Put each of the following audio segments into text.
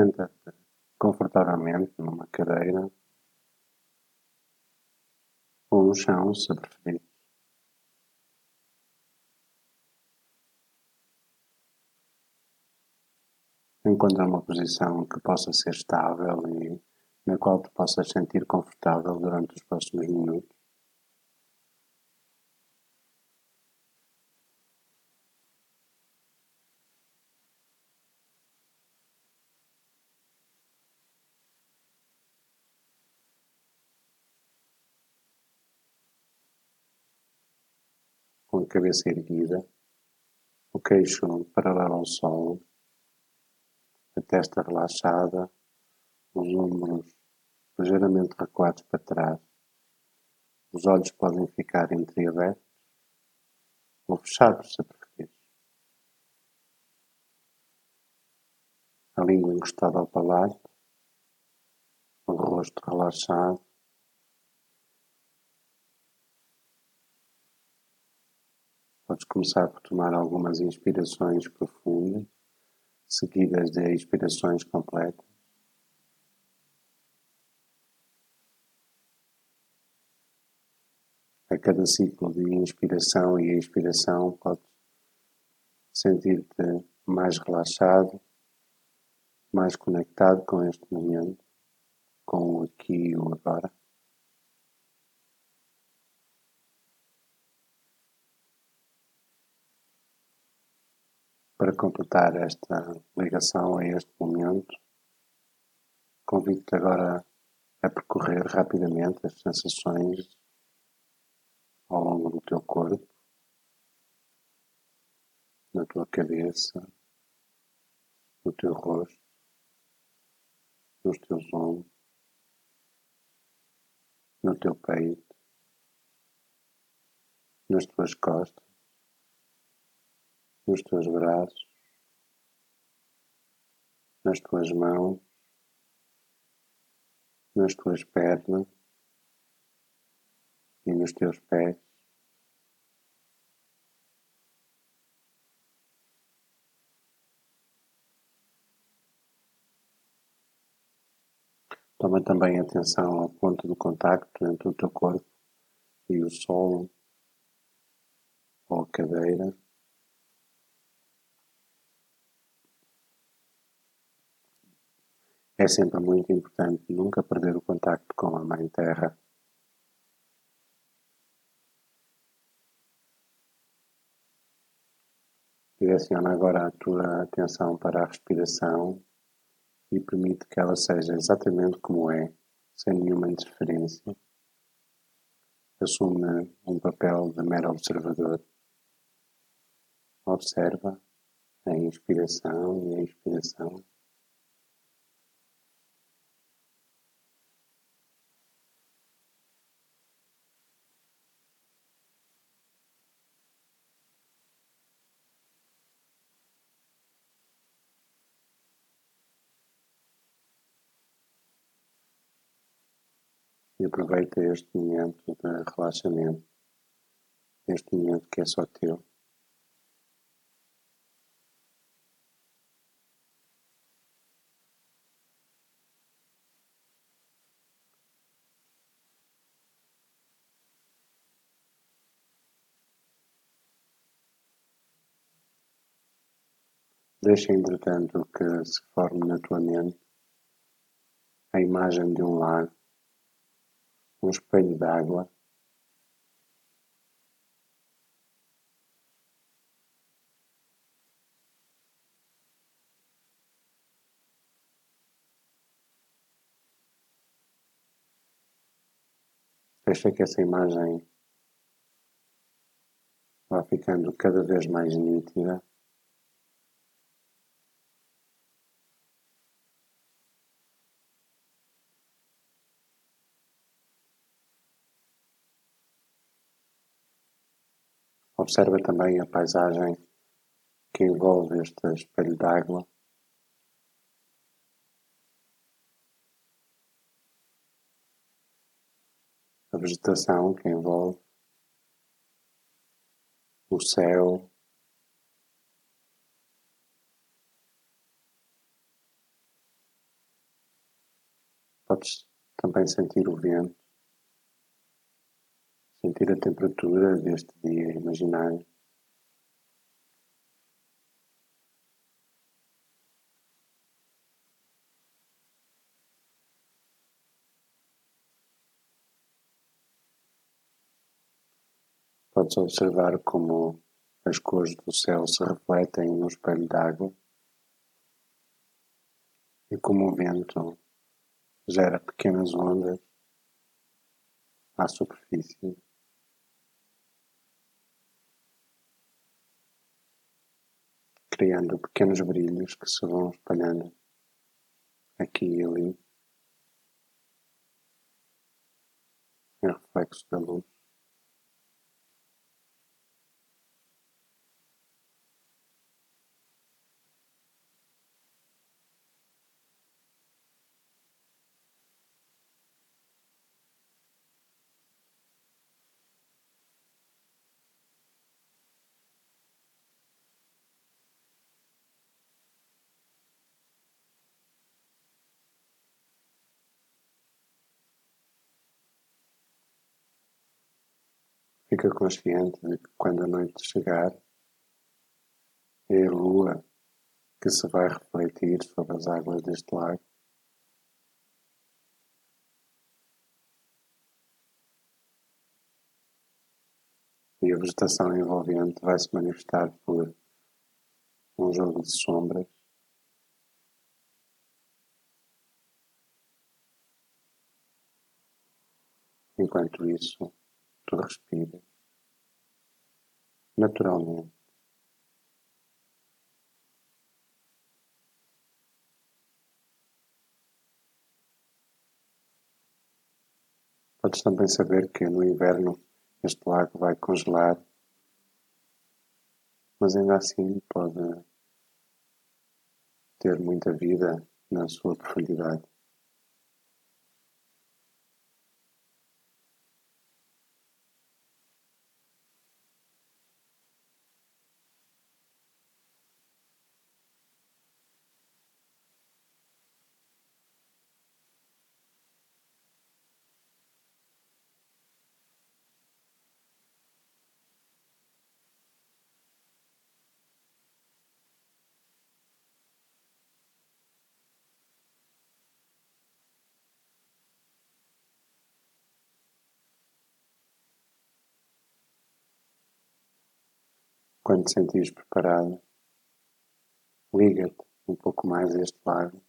Senta-te confortavelmente numa cadeira ou no chão, se preferir. Encontra uma posição que possa ser estável e na qual te possas sentir confortável durante os próximos minutos. Cabeça erguida, o queixo paralelo ao solo, a testa relaxada, os ombros ligeiramente recuados para trás. Os olhos podem ficar entreabertos ou fechados, se preferir. A língua encostada ao palato, o rosto relaxado, Podes começar por tomar algumas inspirações profundas, seguidas de expirações completas. A cada ciclo de inspiração e expiração, podes sentir-te mais relaxado, mais conectado com este momento, com o aqui e o agora. Para completar esta ligação a este momento, convido-te agora a percorrer rapidamente as sensações ao longo do teu corpo, na tua cabeça, no teu rosto, nos teus ombros, no teu peito, nas tuas costas nos teus braços, nas tuas mãos, nas tuas pernas e nos teus pés. Toma também atenção ao ponto do contacto entre o teu corpo e o solo ou a cadeira. É sempre muito importante nunca perder o contacto com a Mãe Terra. Direciona agora a tua atenção para a respiração e permite que ela seja exatamente como é, sem nenhuma interferência. Assume um papel de mero observador. Observa a inspiração e a expiração. E aproveita este momento de relaxamento, este momento que é só teu. Deixa, entretanto, que se forme na tua mente a imagem de um lago um espelho d'água Deixa que essa imagem vá ficando cada vez mais nítida. Observa também a paisagem que envolve este espelho d'água. A vegetação que envolve o céu, Podes também sentir o vento, sentir a temperatura deste dia imaginário. Podes observar como as cores do céu se refletem no espelho d'água e como o vento gera pequenas ondas à superfície. Criando pequenos brilhos que se vão espalhando aqui e ali, em reflexo da luz. Fica consciente de que quando a noite chegar, é a lua que se vai refletir sobre as águas deste lago. E a vegetação envolvente vai se manifestar por um jogo de sombras. Enquanto isso, tu respiras naturalmente. Podes também saber que no inverno este lago vai congelar, mas ainda assim pode ter muita vida na sua profundidade. Quando te sentires preparado, liga-te um pouco mais a este lago,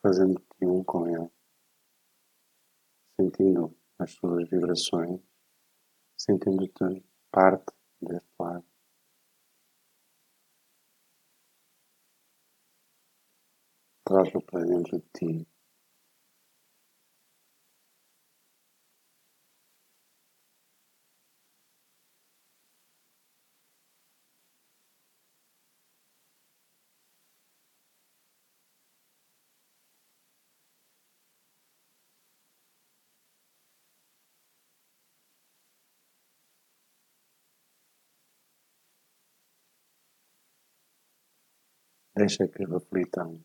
fazendo-te um com ele, sentindo as suas vibrações, sentindo-te parte deste lago. Traz-lo para dentro de ti. Deixa que reflitam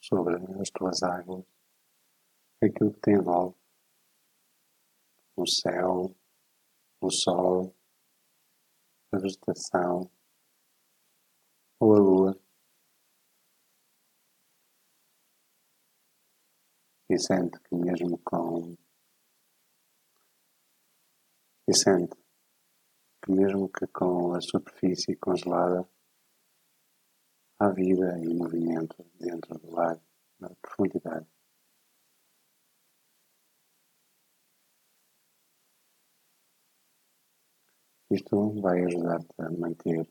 sobre as tuas águas, aquilo que te envolve, o céu, o sol, a vegetação ou a lua. E sente que mesmo com e sente que mesmo que com a superfície congelada Há vida e movimento dentro do lago, na profundidade. Isto vai ajudar-te a manter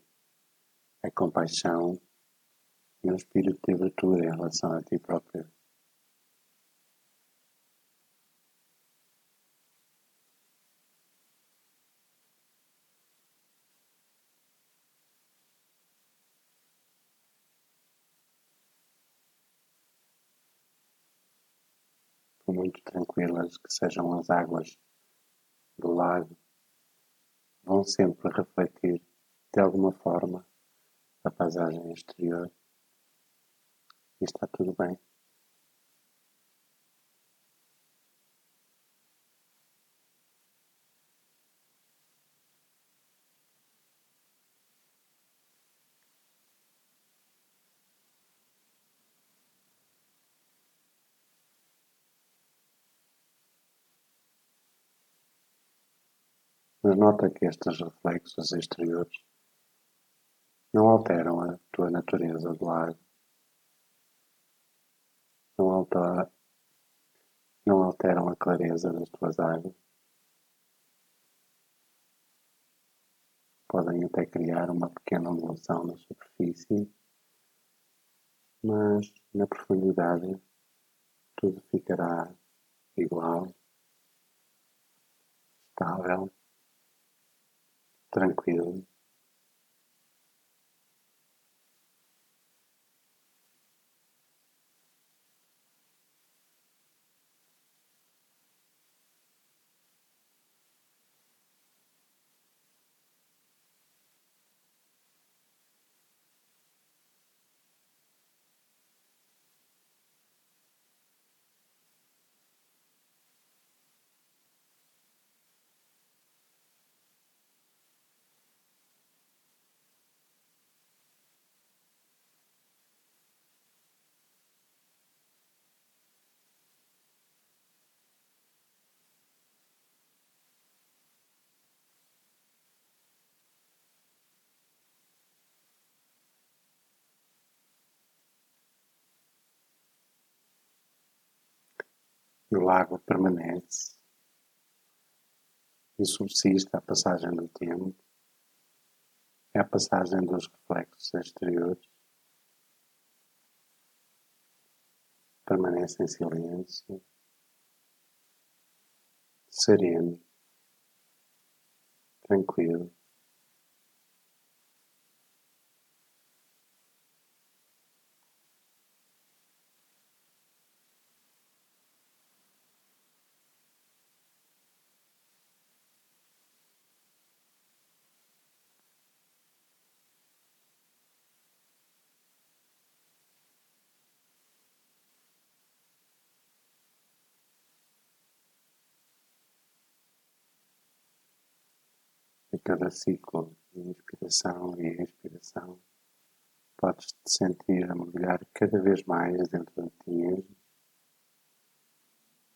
a compaixão e um espírito de abertura em relação a ti próprio. Muito tranquilas que sejam as águas do lago, vão sempre refletir de alguma forma a paisagem exterior e está tudo bem. Mas nota que estes reflexos exteriores não alteram a tua natureza do lago, não, altera, não alteram a clareza das tuas águas. Podem até criar uma pequena ondulação na superfície, mas na profundidade tudo ficará igual, estável, tranquilo. O lago permanece e subsiste a passagem do tempo, é a passagem dos reflexos exteriores, permanece em silêncio, sereno, tranquilo. Cada ciclo de inspiração e expiração, podes te sentir a mergulhar cada vez mais dentro de ti mesmo,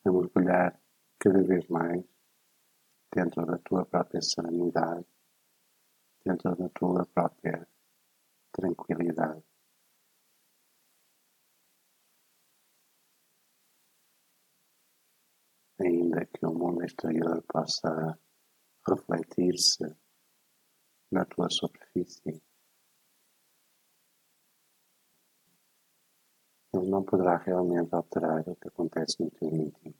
a mergulhar cada vez mais dentro da tua própria serenidade, dentro da tua própria tranquilidade. Ainda que o mundo exterior possa refletir-se na tua superfície. Ele não poderá realmente alterar o que acontece no teu íntimo.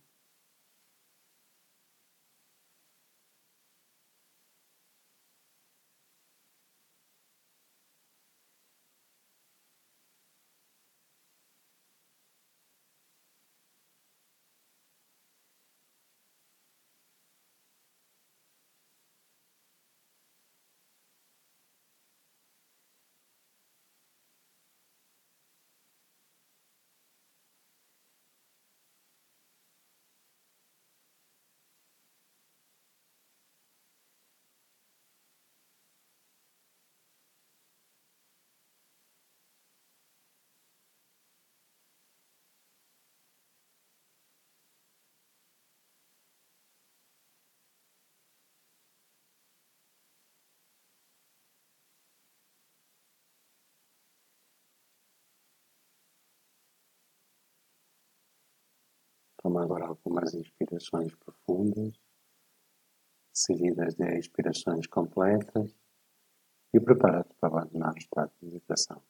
Toma agora algumas inspirações profundas, seguidas de expirações completas, e prepara-te para abandonar o estado de meditação.